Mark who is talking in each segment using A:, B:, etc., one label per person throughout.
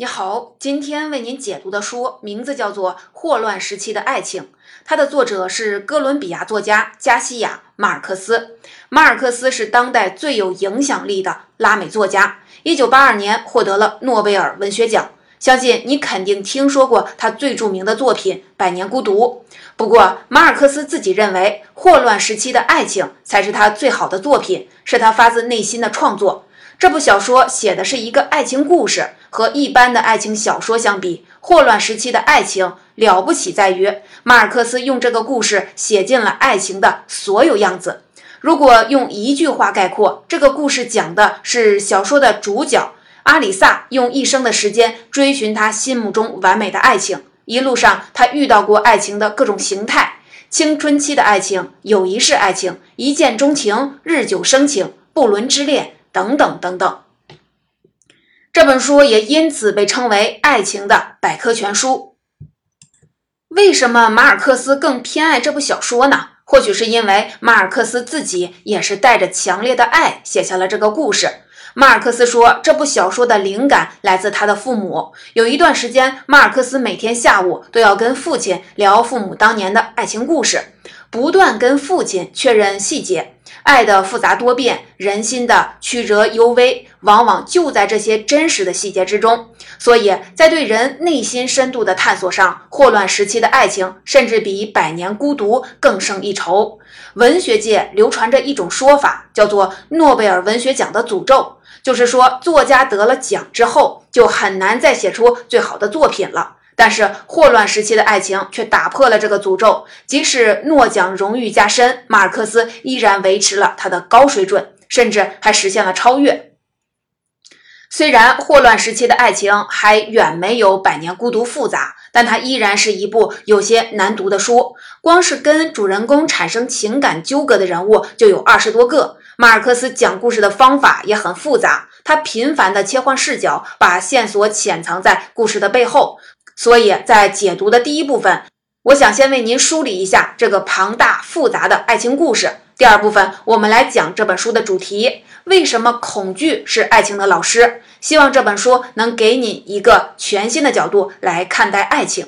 A: 你好，今天为您解读的书名字叫做《霍乱时期的爱情》，它的作者是哥伦比亚作家加西亚·马尔克斯。马尔克斯是当代最有影响力的拉美作家，一九八二年获得了诺贝尔文学奖。相信你肯定听说过他最著名的作品《百年孤独》。不过，马尔克斯自己认为，《霍乱时期的爱情》才是他最好的作品，是他发自内心的创作。这部小说写的是一个爱情故事，和一般的爱情小说相比，《霍乱时期的爱情》了不起在于，马尔克斯用这个故事写尽了爱情的所有样子。如果用一句话概括，这个故事讲的是小说的主角阿里萨用一生的时间追寻他心目中完美的爱情，一路上他遇到过爱情的各种形态：青春期的爱情、友谊式爱情、一见钟情、日久生情、不伦之恋。等等等等，这本书也因此被称为爱情的百科全书。为什么马尔克斯更偏爱这部小说呢？或许是因为马尔克斯自己也是带着强烈的爱写下了这个故事。马尔克斯说，这部小说的灵感来自他的父母。有一段时间，马尔克斯每天下午都要跟父亲聊父母当年的爱情故事，不断跟父亲确认细节。爱的复杂多变，人心的曲折幽微，往往就在这些真实的细节之中。所以在对人内心深度的探索上，霍乱时期的爱情甚至比《百年孤独》更胜一筹。文学界流传着一种说法，叫做诺贝尔文学奖的诅咒，就是说作家得了奖之后，就很难再写出最好的作品了。但是霍乱时期的爱情却打破了这个诅咒，即使诺奖荣誉加深，马尔克斯依然维持了他的高水准，甚至还实现了超越。虽然霍乱时期的爱情还远没有《百年孤独》复杂，但它依然是一部有些难读的书。光是跟主人公产生情感纠葛的人物就有二十多个。马尔克斯讲故事的方法也很复杂，他频繁地切换视角，把线索潜藏在故事的背后。所以在解读的第一部分，我想先为您梳理一下这个庞大复杂的爱情故事。第二部分，我们来讲这本书的主题：为什么恐惧是爱情的老师？希望这本书能给你一个全新的角度来看待爱情。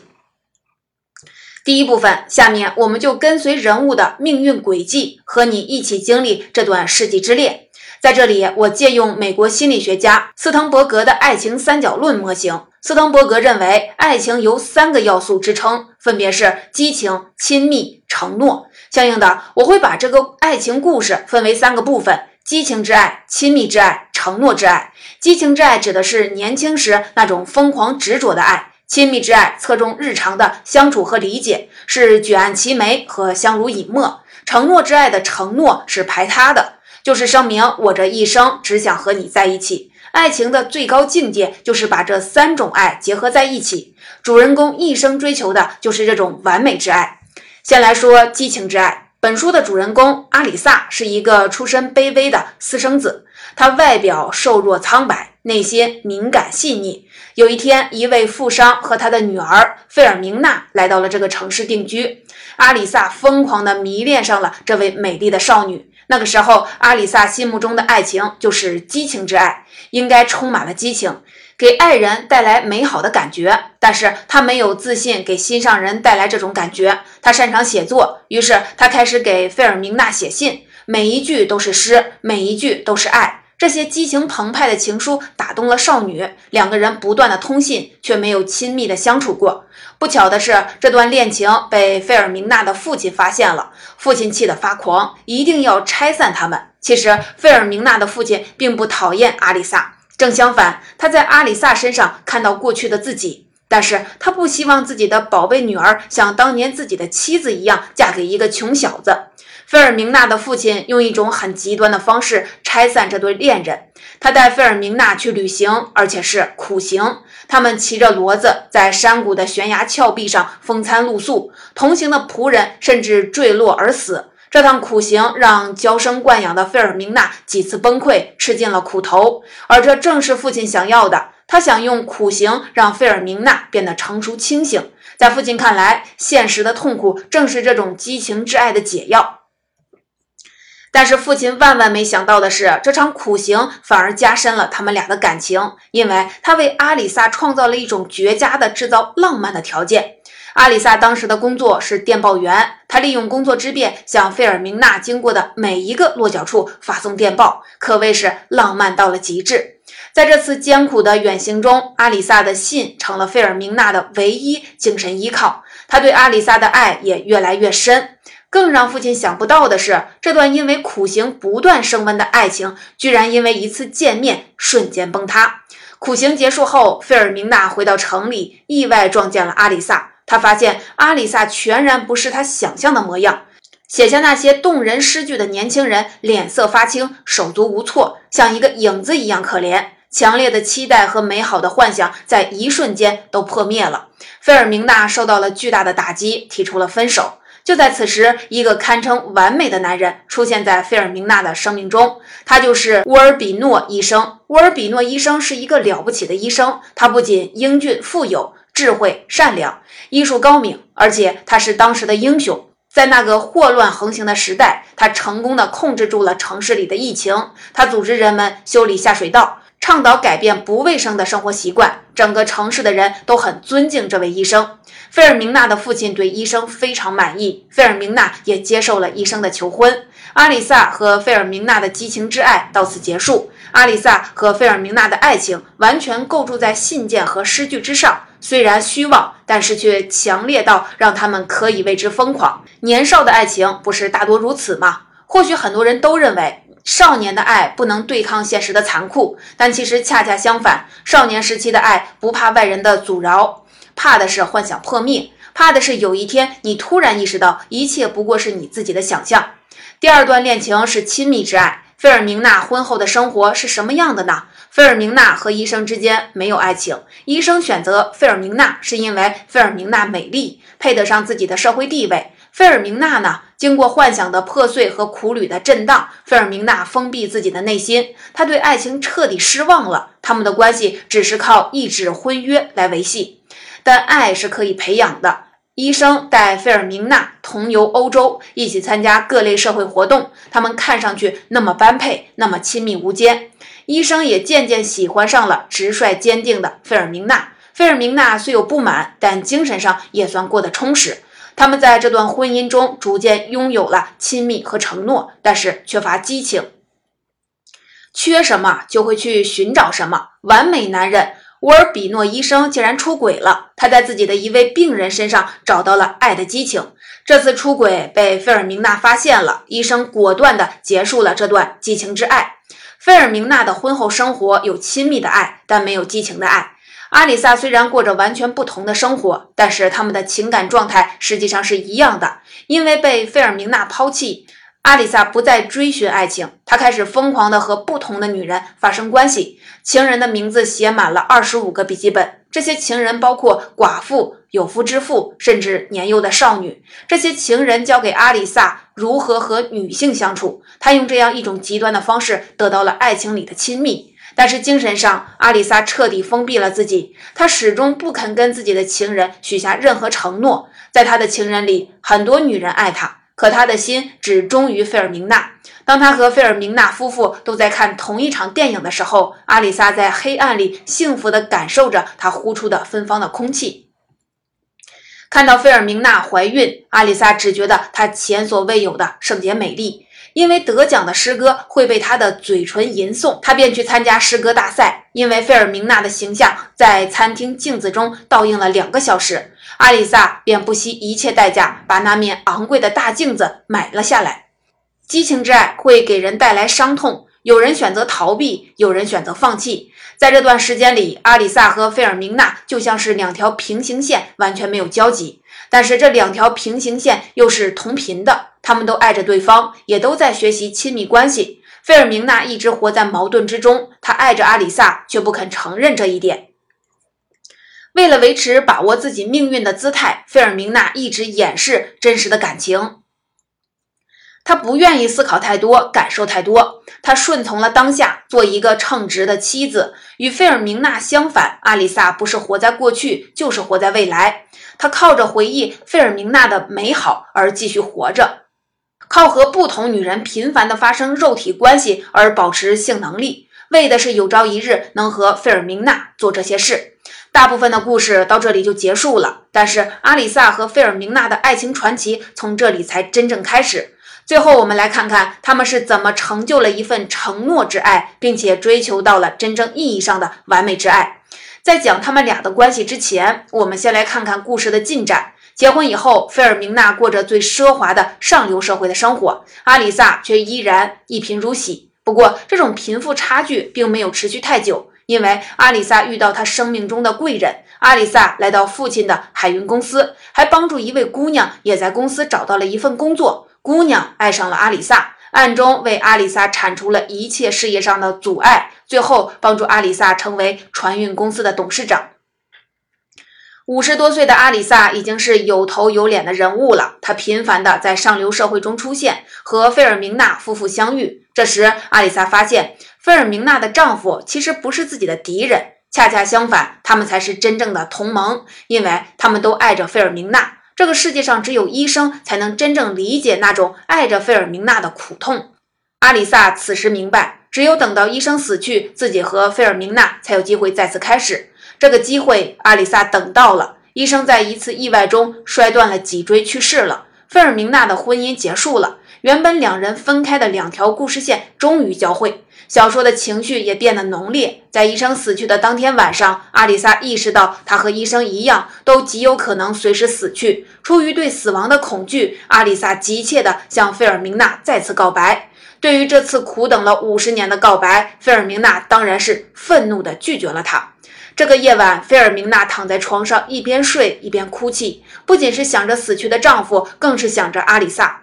A: 第一部分，下面我们就跟随人物的命运轨迹，和你一起经历这段世纪之恋。在这里，我借用美国心理学家斯滕伯格的爱情三角论模型。斯滕伯格认为，爱情由三个要素支撑，分别是激情、亲密、承诺。相应的，我会把这个爱情故事分为三个部分：激情之爱、亲密之爱、承诺之爱。激情之爱指的是年轻时那种疯狂执着的爱；亲密之爱侧重日常的相处和理解，是举案齐眉和相濡以沫；承诺之爱的承诺是排他的。就是声明，我这一生只想和你在一起。爱情的最高境界就是把这三种爱结合在一起。主人公一生追求的就是这种完美之爱。先来说激情之爱。本书的主人公阿里萨是一个出身卑微的私生子，他外表瘦弱苍白，内心敏感细腻。有一天，一位富商和他的女儿费尔明娜来到了这个城市定居。阿里萨疯狂地迷恋上了这位美丽的少女。那个时候，阿里萨心目中的爱情就是激情之爱，应该充满了激情，给爱人带来美好的感觉。但是他没有自信给心上人带来这种感觉。他擅长写作，于是他开始给费尔明娜写信，每一句都是诗，每一句都是爱。这些激情澎湃的情书打动了少女，两个人不断的通信，却没有亲密的相处过。不巧的是，这段恋情被费尔明娜的父亲发现了，父亲气得发狂，一定要拆散他们。其实，费尔明娜的父亲并不讨厌阿里萨，正相反，他在阿里萨身上看到过去的自己，但是他不希望自己的宝贝女儿像当年自己的妻子一样嫁给一个穷小子。费尔明娜的父亲用一种很极端的方式拆散这对恋人。他带费尔明娜去旅行，而且是苦行。他们骑着骡子在山谷的悬崖峭壁上风餐露宿，同行的仆人甚至坠落而死。这趟苦行让娇生惯养的费尔明娜几次崩溃，吃尽了苦头。而这正是父亲想要的。他想用苦行让费尔明娜变得成熟清醒。在父亲看来，现实的痛苦正是这种激情之爱的解药。但是父亲万万没想到的是，这场苦行反而加深了他们俩的感情，因为他为阿里萨创造了一种绝佳的制造浪漫的条件。阿里萨当时的工作是电报员，他利用工作之便向费尔明娜经过的每一个落脚处发送电报，可谓是浪漫到了极致。在这次艰苦的远行中，阿里萨的信成了费尔明娜的唯一精神依靠，他对阿里萨的爱也越来越深。更让父亲想不到的是，这段因为苦行不断升温的爱情，居然因为一次见面瞬间崩塌。苦行结束后，费尔明娜回到城里，意外撞见了阿里萨。他发现阿里萨全然不是他想象的模样，写下那些动人诗句的年轻人脸色发青，手足无措，像一个影子一样可怜。强烈的期待和美好的幻想在一瞬间都破灭了。费尔明娜受到了巨大的打击，提出了分手。就在此时，一个堪称完美的男人出现在费尔明娜的生命中，他就是乌尔比诺医生。乌尔比诺医生是一个了不起的医生，他不仅英俊富有。智慧、善良、医术高明，而且他是当时的英雄。在那个祸乱横行的时代，他成功的控制住了城市里的疫情。他组织人们修理下水道，倡导改变不卫生的生活习惯。整个城市的人都很尊敬这位医生。费尔明娜的父亲对医生非常满意，费尔明娜也接受了医生的求婚。阿里萨和费尔明娜的激情之爱到此结束。阿里萨和费尔明娜的爱情完全构筑在信件和诗句之上。虽然虚妄，但是却强烈到让他们可以为之疯狂。年少的爱情不是大多如此吗？或许很多人都认为少年的爱不能对抗现实的残酷，但其实恰恰相反，少年时期的爱不怕外人的阻挠，怕的是幻想破灭，怕的是有一天你突然意识到一切不过是你自己的想象。第二段恋情是亲密之爱。费尔明娜婚后的生活是什么样的呢？费尔明娜和医生之间没有爱情。医生选择费尔明娜是因为费尔明娜美丽，配得上自己的社会地位。费尔明娜呢？经过幻想的破碎和苦旅的震荡，费尔明娜封闭自己的内心，她对爱情彻底失望了。他们的关系只是靠一纸婚约来维系，但爱是可以培养的。医生带费尔明娜同游欧洲，一起参加各类社会活动。他们看上去那么般配，那么亲密无间。医生也渐渐喜欢上了直率坚定的费尔明娜。费尔明娜虽有不满，但精神上也算过得充实。他们在这段婚姻中逐渐拥有了亲密和承诺，但是缺乏激情。缺什么就会去寻找什么，完美男人。乌尔比诺医生竟然出轨了，他在自己的一位病人身上找到了爱的激情。这次出轨被费尔明娜发现了，医生果断地结束了这段激情之爱。费尔明娜的婚后生活有亲密的爱，但没有激情的爱。阿里萨虽然过着完全不同的生活，但是他们的情感状态实际上是一样的，因为被费尔明娜抛弃。阿里萨不再追寻爱情，她开始疯狂地和不同的女人发生关系。情人的名字写满了二十五个笔记本，这些情人包括寡妇、有夫之妇，甚至年幼的少女。这些情人教给阿里萨如何和女性相处，她用这样一种极端的方式得到了爱情里的亲密。但是精神上，阿里萨彻底封闭了自己，她始终不肯跟自己的情人许下任何承诺。在她的情人里，很多女人爱她。可他的心只忠于费尔明娜。当他和费尔明娜夫妇都在看同一场电影的时候，阿里萨在黑暗里幸福地感受着他呼出的芬芳的空气。看到费尔明娜怀孕，阿里萨只觉得她前所未有的圣洁美丽。因为得奖的诗歌会被他的嘴唇吟诵，他便去参加诗歌大赛。因为费尔明娜的形象在餐厅镜子中倒映了两个小时，阿里萨便不惜一切代价把那面昂贵的大镜子买了下来。激情之爱会给人带来伤痛，有人选择逃避，有人选择放弃。在这段时间里，阿里萨和费尔明娜就像是两条平行线，完全没有交集。但是这两条平行线又是同频的。他们都爱着对方，也都在学习亲密关系。费尔明娜一直活在矛盾之中，她爱着阿里萨，却不肯承认这一点。为了维持把握自己命运的姿态，费尔明娜一直掩饰真实的感情。她不愿意思考太多，感受太多。她顺从了当下，做一个称职的妻子。与费尔明娜相反，阿里萨不是活在过去，就是活在未来。她靠着回忆费尔明娜的美好而继续活着。靠和不同女人频繁的发生肉体关系而保持性能力，为的是有朝一日能和费尔明娜做这些事。大部分的故事到这里就结束了，但是阿里萨和费尔明娜的爱情传奇从这里才真正开始。最后，我们来看看他们是怎么成就了一份承诺之爱，并且追求到了真正意义上的完美之爱。在讲他们俩的关系之前，我们先来看看故事的进展。结婚以后，费尔明娜过着最奢华的上流社会的生活，阿里萨却依然一贫如洗。不过，这种贫富差距并没有持续太久，因为阿里萨遇到他生命中的贵人。阿里萨来到父亲的海运公司，还帮助一位姑娘也在公司找到了一份工作。姑娘爱上了阿里萨，暗中为阿里萨铲除了一切事业上的阻碍，最后帮助阿里萨成为船运公司的董事长。五十多岁的阿里萨已经是有头有脸的人物了，他频繁的在上流社会中出现，和费尔明娜夫妇相遇。这时，阿里萨发现费尔明娜的丈夫其实不是自己的敌人，恰恰相反，他们才是真正的同盟，因为他们都爱着费尔明娜。这个世界上只有医生才能真正理解那种爱着费尔明娜的苦痛。阿里萨此时明白，只有等到医生死去，自己和费尔明娜才有机会再次开始。这个机会，阿里萨等到了。医生在一次意外中摔断了脊椎去世了，费尔明娜的婚姻结束了。原本两人分开的两条故事线终于交汇，小说的情绪也变得浓烈。在医生死去的当天晚上，阿里萨意识到他和医生一样，都极有可能随时死去。出于对死亡的恐惧，阿里萨急切地向费尔明娜再次告白。对于这次苦等了五十年的告白，费尔明娜当然是愤怒地拒绝了他。这个夜晚，费尔明娜躺在床上，一边睡一边哭泣，不仅是想着死去的丈夫，更是想着阿里萨。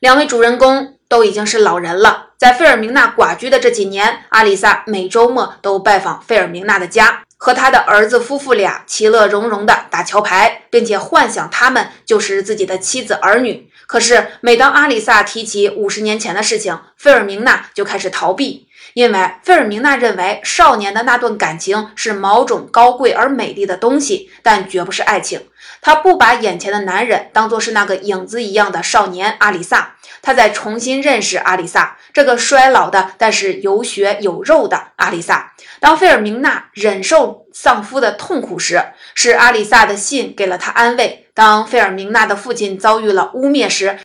A: 两位主人公都已经是老人了，在费尔明娜寡居的这几年，阿里萨每周末都拜访费尔明娜的家，和他的儿子夫妇俩其乐融融地打桥牌，并且幻想他们就是自己的妻子儿女。可是，每当阿里萨提起五十年前的事情，费尔明娜就开始逃避。因为费尔明娜认为少年的那段感情是某种高贵而美丽的东西，但绝不是爱情。她不把眼前的男人当作是那个影子一样的少年阿里萨，她在重新认识阿里萨这个衰老的但是有血有肉的阿里萨。当费尔明娜忍受丧夫的痛苦时，是阿里萨的信给了他安慰；当费尔明娜的父亲遭遇了污蔑时，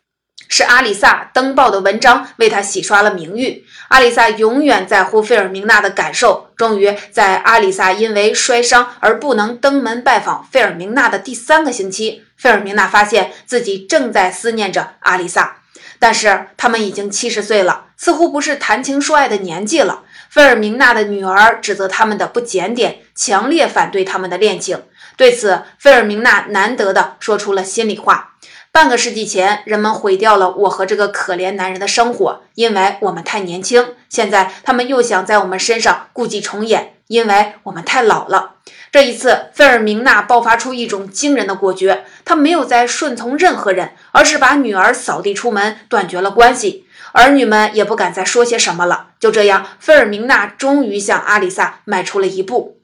A: 是阿里萨登报的文章为他洗刷了名誉。阿里萨永远在乎费尔明娜的感受。终于，在阿里萨因为摔伤而不能登门拜访费尔明娜的第三个星期，费尔明娜发现自己正在思念着阿里萨。但是他们已经七十岁了，似乎不是谈情说爱的年纪了。费尔明娜的女儿指责他们的不检点，强烈反对他们的恋情。对此，费尔明娜难得的说出了心里话。半个世纪前，人们毁掉了我和这个可怜男人的生活，因为我们太年轻。现在，他们又想在我们身上故伎重演，因为我们太老了。这一次，费尔明娜爆发出一种惊人的果决，她没有再顺从任何人，而是把女儿扫地出门，断绝了关系。儿女们也不敢再说些什么了。就这样，费尔明娜终于向阿里萨迈出了一步。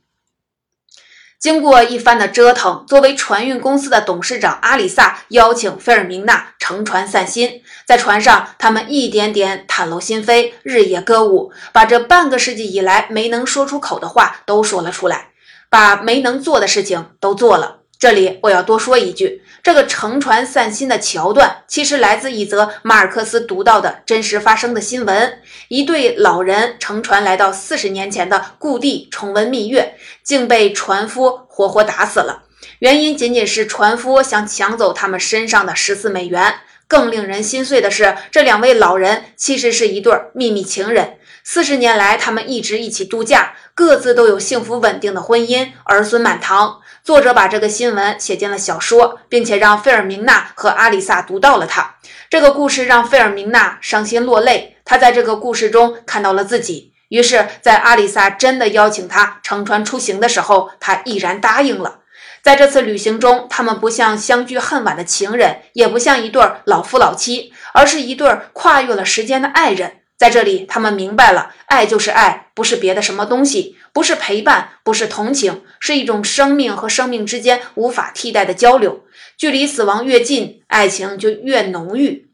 A: 经过一番的折腾，作为船运公司的董事长阿里萨邀请费尔明娜乘船散心。在船上，他们一点点袒露心扉，日夜歌舞，把这半个世纪以来没能说出口的话都说了出来，把没能做的事情都做了。这里我要多说一句，这个乘船散心的桥段，其实来自一则马尔克斯读到的真实发生的新闻：一对老人乘船来到四十年前的故地重温蜜月，竟被船夫活活打死了。原因仅仅是船夫想抢走他们身上的十四美元。更令人心碎的是，这两位老人其实是一对秘密情人。四十年来，他们一直一起度假，各自都有幸福稳定的婚姻，儿孙满堂。作者把这个新闻写进了小说，并且让费尔明娜和阿里萨读到了它。这个故事让费尔明娜伤心落泪，她在这个故事中看到了自己。于是，在阿里萨真的邀请她乘船出行的时候，她毅然答应了。在这次旅行中，他们不像相距恨晚的情人，也不像一对老夫老妻，而是一对跨越了时间的爱人。在这里，他们明白了，爱就是爱，不是别的什么东西，不是陪伴，不是同情，是一种生命和生命之间无法替代的交流。距离死亡越近，爱情就越浓郁。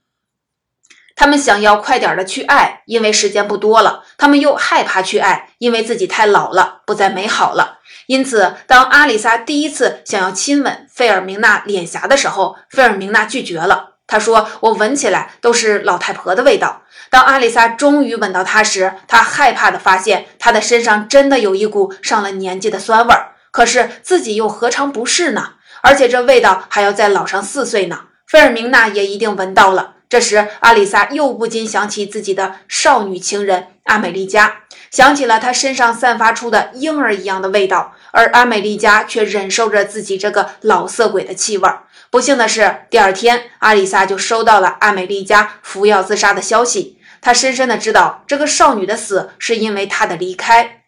A: 他们想要快点的去爱，因为时间不多了；他们又害怕去爱，因为自己太老了，不再美好了。因此，当阿里萨第一次想要亲吻费尔明娜脸颊的时候，费尔明娜拒绝了。他说：“我闻起来都是老太婆的味道。”当阿里萨终于吻到他时，他害怕地发现他的身上真的有一股上了年纪的酸味儿。可是自己又何尝不是呢？而且这味道还要再老上四岁呢。费尔明娜也一定闻到了。这时，阿里萨又不禁想起自己的少女情人阿美丽加，想起了她身上散发出的婴儿一样的味道，而阿美丽加却忍受着自己这个老色鬼的气味儿。不幸的是，第二天，阿里萨就收到了阿美丽加服药自杀的消息。她深深的知道，这个少女的死是因为她的离开。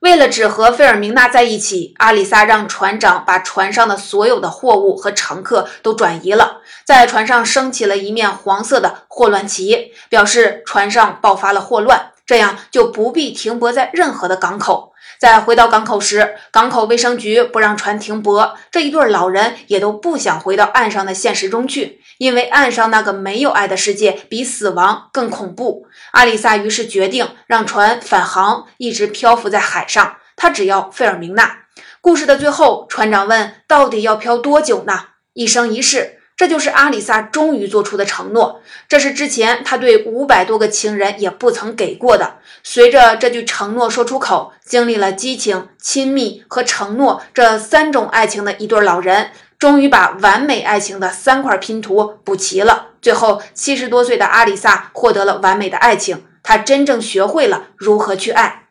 A: 为了只和费尔明娜在一起，阿里萨让船长把船上的所有的货物和乘客都转移了，在船上升起了一面黄色的霍乱旗，表示船上爆发了霍乱，这样就不必停泊在任何的港口。在回到港口时，港口卫生局不让船停泊。这一对老人也都不想回到岸上的现实中去，因为岸上那个没有爱的世界比死亡更恐怖。阿里萨于是决定让船返航，一直漂浮在海上。他只要费尔明娜。故事的最后，船长问：“到底要漂多久呢？”一生一世。这就是阿里萨终于做出的承诺，这是之前他对五百多个情人也不曾给过的。随着这句承诺说出口，经历了激情、亲密和承诺这三种爱情的一对老人，终于把完美爱情的三块拼图补齐了。最后，七十多岁的阿里萨获得了完美的爱情，他真正学会了如何去爱。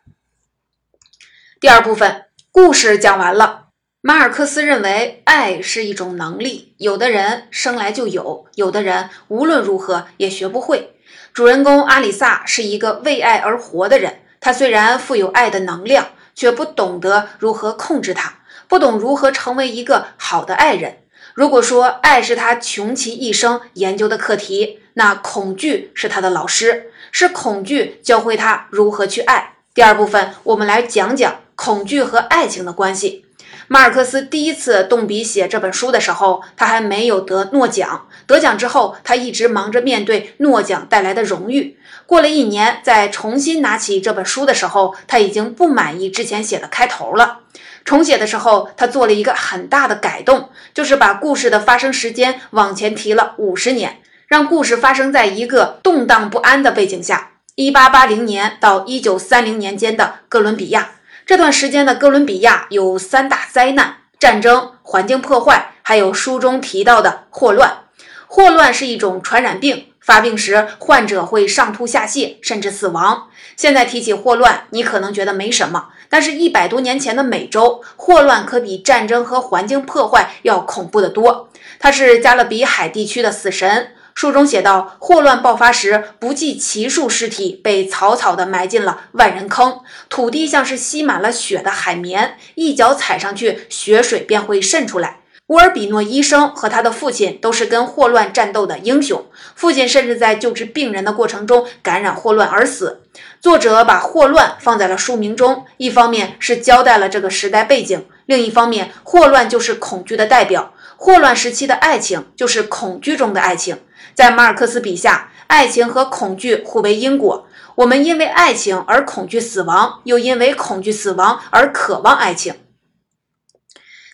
A: 第二部分故事讲完了。马尔克斯认为，爱是一种能力，有的人生来就有，有的人无论如何也学不会。主人公阿里萨是一个为爱而活的人，他虽然富有爱的能量，却不懂得如何控制它，不懂如何成为一个好的爱人。如果说爱是他穷其一生研究的课题，那恐惧是他的老师，是恐惧教会他如何去爱。第二部分，我们来讲讲恐惧和爱情的关系。马尔克斯第一次动笔写这本书的时候，他还没有得诺奖。得奖之后，他一直忙着面对诺奖带来的荣誉。过了一年，在重新拿起这本书的时候，他已经不满意之前写的开头了。重写的时候，他做了一个很大的改动，就是把故事的发生时间往前提了五十年，让故事发生在一个动荡不安的背景下——一八八零年到一九三零年间的哥伦比亚。这段时间的哥伦比亚有三大灾难：战争、环境破坏，还有书中提到的霍乱。霍乱是一种传染病，发病时患者会上吐下泻，甚至死亡。现在提起霍乱，你可能觉得没什么，但是一百多年前的美洲，霍乱可比战争和环境破坏要恐怖得多。它是加勒比海地区的死神。书中写道，霍乱爆发时，不计其数尸体被草草地埋进了万人坑，土地像是吸满了血的海绵，一脚踩上去，血水便会渗出来。乌尔比诺医生和他的父亲都是跟霍乱战斗的英雄，父亲甚至在救治病人的过程中感染霍乱而死。作者把霍乱放在了书名中，一方面是交代了这个时代背景，另一方面，霍乱就是恐惧的代表，霍乱时期的爱情就是恐惧中的爱情。在马尔克斯笔下，爱情和恐惧互为因果。我们因为爱情而恐惧死亡，又因为恐惧死亡而渴望爱情。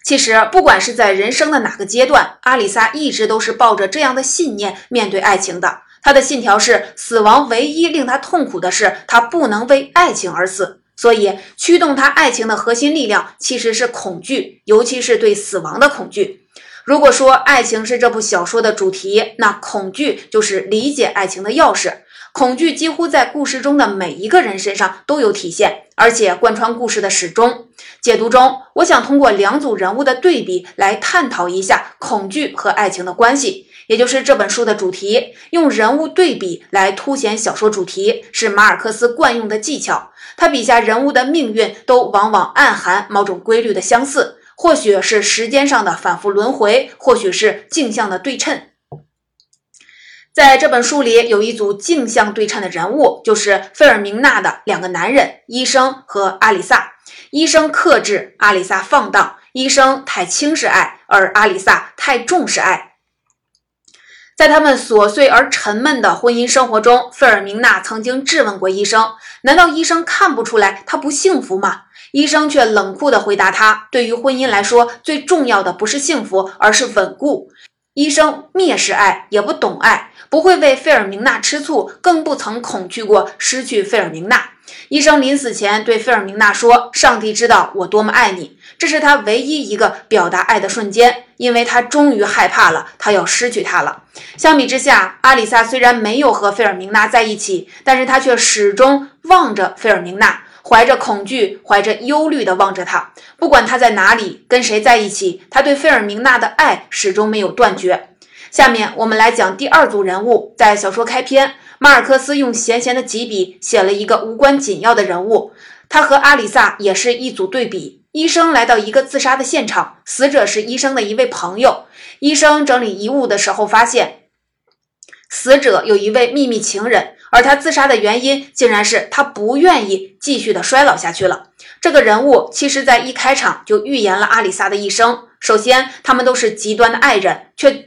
A: 其实，不管是在人生的哪个阶段，阿里萨一直都是抱着这样的信念面对爱情的。他的信条是：死亡唯一令他痛苦的是，他不能为爱情而死。所以，驱动他爱情的核心力量其实是恐惧，尤其是对死亡的恐惧。如果说爱情是这部小说的主题，那恐惧就是理解爱情的钥匙。恐惧几乎在故事中的每一个人身上都有体现，而且贯穿故事的始终。解读中，我想通过两组人物的对比来探讨一下恐惧和爱情的关系，也就是这本书的主题。用人物对比来凸显小说主题，是马尔克斯惯用的技巧。他笔下人物的命运都往往暗含某种规律的相似。或许是时间上的反复轮回，或许是镜像的对称。在这本书里，有一组镜像对称的人物，就是费尔明娜的两个男人——医生和阿里萨。医生克制，阿里萨放荡。医生太轻视爱，而阿里萨太重视爱。在他们琐碎而沉闷的婚姻生活中，费尔明娜曾经质问过医生：“难道医生看不出来她不幸福吗？”医生却冷酷地回答他：“对于婚姻来说，最重要的不是幸福，而是稳固。”医生蔑视爱，也不懂爱，不会为费尔明娜吃醋，更不曾恐惧过失去费尔明娜。医生临死前对费尔明娜说：“上帝知道我多么爱你。”这是他唯一一个表达爱的瞬间，因为他终于害怕了，他要失去她了。相比之下，阿里萨虽然没有和费尔明娜在一起，但是他却始终望着费尔明娜，怀着恐惧、怀着忧虑地望着他。不管他在哪里，跟谁在一起，他对费尔明娜的爱始终没有断绝。下面我们来讲第二组人物，在小说开篇，马尔克斯用闲闲的几笔写了一个无关紧要的人物，他和阿里萨也是一组对比。医生来到一个自杀的现场，死者是医生的一位朋友。医生整理遗物的时候，发现死者有一位秘密情人，而他自杀的原因竟然是他不愿意继续的衰老下去了。这个人物其实在一开场就预言了阿里萨的一生。首先，他们都是极端的爱人，却。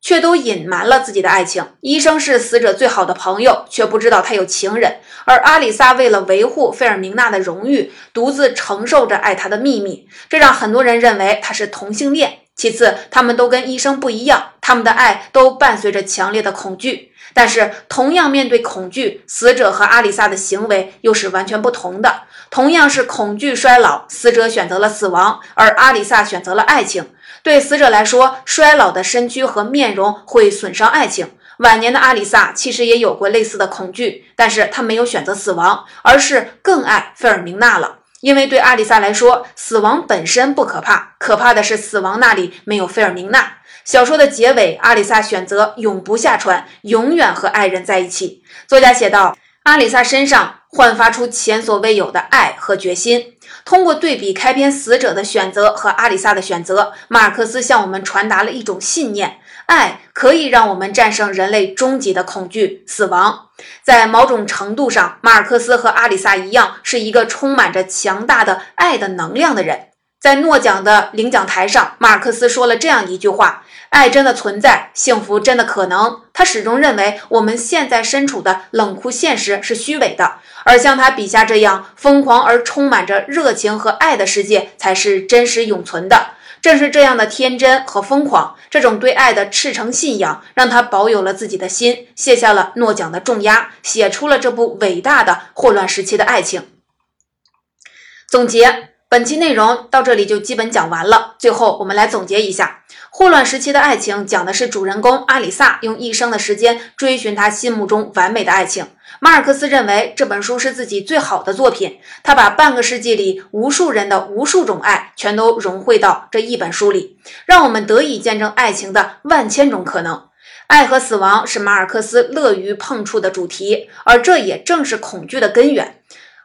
A: 却都隐瞒了自己的爱情。医生是死者最好的朋友，却不知道他有情人。而阿里萨为了维护费尔明娜的荣誉，独自承受着爱她的秘密，这让很多人认为他是同性恋。其次，他们都跟医生不一样，他们的爱都伴随着强烈的恐惧。但是，同样面对恐惧，死者和阿里萨的行为又是完全不同的。同样是恐惧衰老，死者选择了死亡，而阿里萨选择了爱情。对死者来说，衰老的身躯和面容会损伤爱情。晚年的阿里萨其实也有过类似的恐惧，但是他没有选择死亡，而是更爱费尔明娜了。因为对阿里萨来说，死亡本身不可怕，可怕的是死亡那里没有费尔明娜。小说的结尾，阿里萨选择永不下船，永远和爱人在一起。作家写道：阿里萨身上。焕发出前所未有的爱和决心。通过对比开篇死者的选择和阿里萨的选择，马尔克斯向我们传达了一种信念：爱可以让我们战胜人类终极的恐惧——死亡。在某种程度上，马尔克斯和阿里萨一样，是一个充满着强大的爱的能量的人。在诺奖的领奖台上，马尔克斯说了这样一句话。爱真的存在，幸福真的可能。他始终认为我们现在身处的冷酷现实是虚伪的，而像他笔下这样疯狂而充满着热情和爱的世界才是真实永存的。正是这样的天真和疯狂，这种对爱的赤诚信仰，让他保有了自己的心，卸下了诺奖的重压，写出了这部伟大的霍乱时期的爱情。总结。本期内容到这里就基本讲完了。最后，我们来总结一下：霍乱时期的爱情讲的是主人公阿里萨用一生的时间追寻他心目中完美的爱情。马尔克斯认为这本书是自己最好的作品，他把半个世纪里无数人的无数种爱全都融汇到这一本书里，让我们得以见证爱情的万千种可能。爱和死亡是马尔克斯乐于碰触的主题，而这也正是恐惧的根源。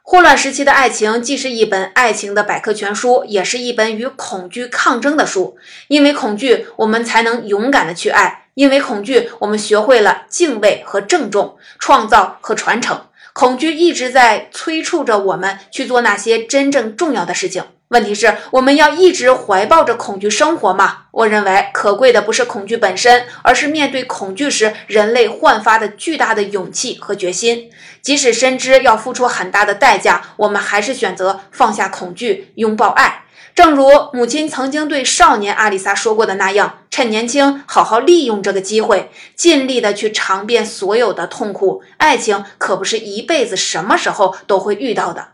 A: 霍乱时期的爱情既是一本爱情的百科全书，也是一本与恐惧抗争的书。因为恐惧，我们才能勇敢的去爱；因为恐惧，我们学会了敬畏和郑重，创造和传承。恐惧一直在催促着我们去做那些真正重要的事情。问题是，我们要一直怀抱着恐惧生活吗？我认为，可贵的不是恐惧本身，而是面对恐惧时人类焕发的巨大的勇气和决心。即使深知要付出很大的代价，我们还是选择放下恐惧，拥抱爱。正如母亲曾经对少年阿里萨说过的那样：“趁年轻，好好利用这个机会，尽力的去尝遍所有的痛苦。爱情可不是一辈子什么时候都会遇到的。”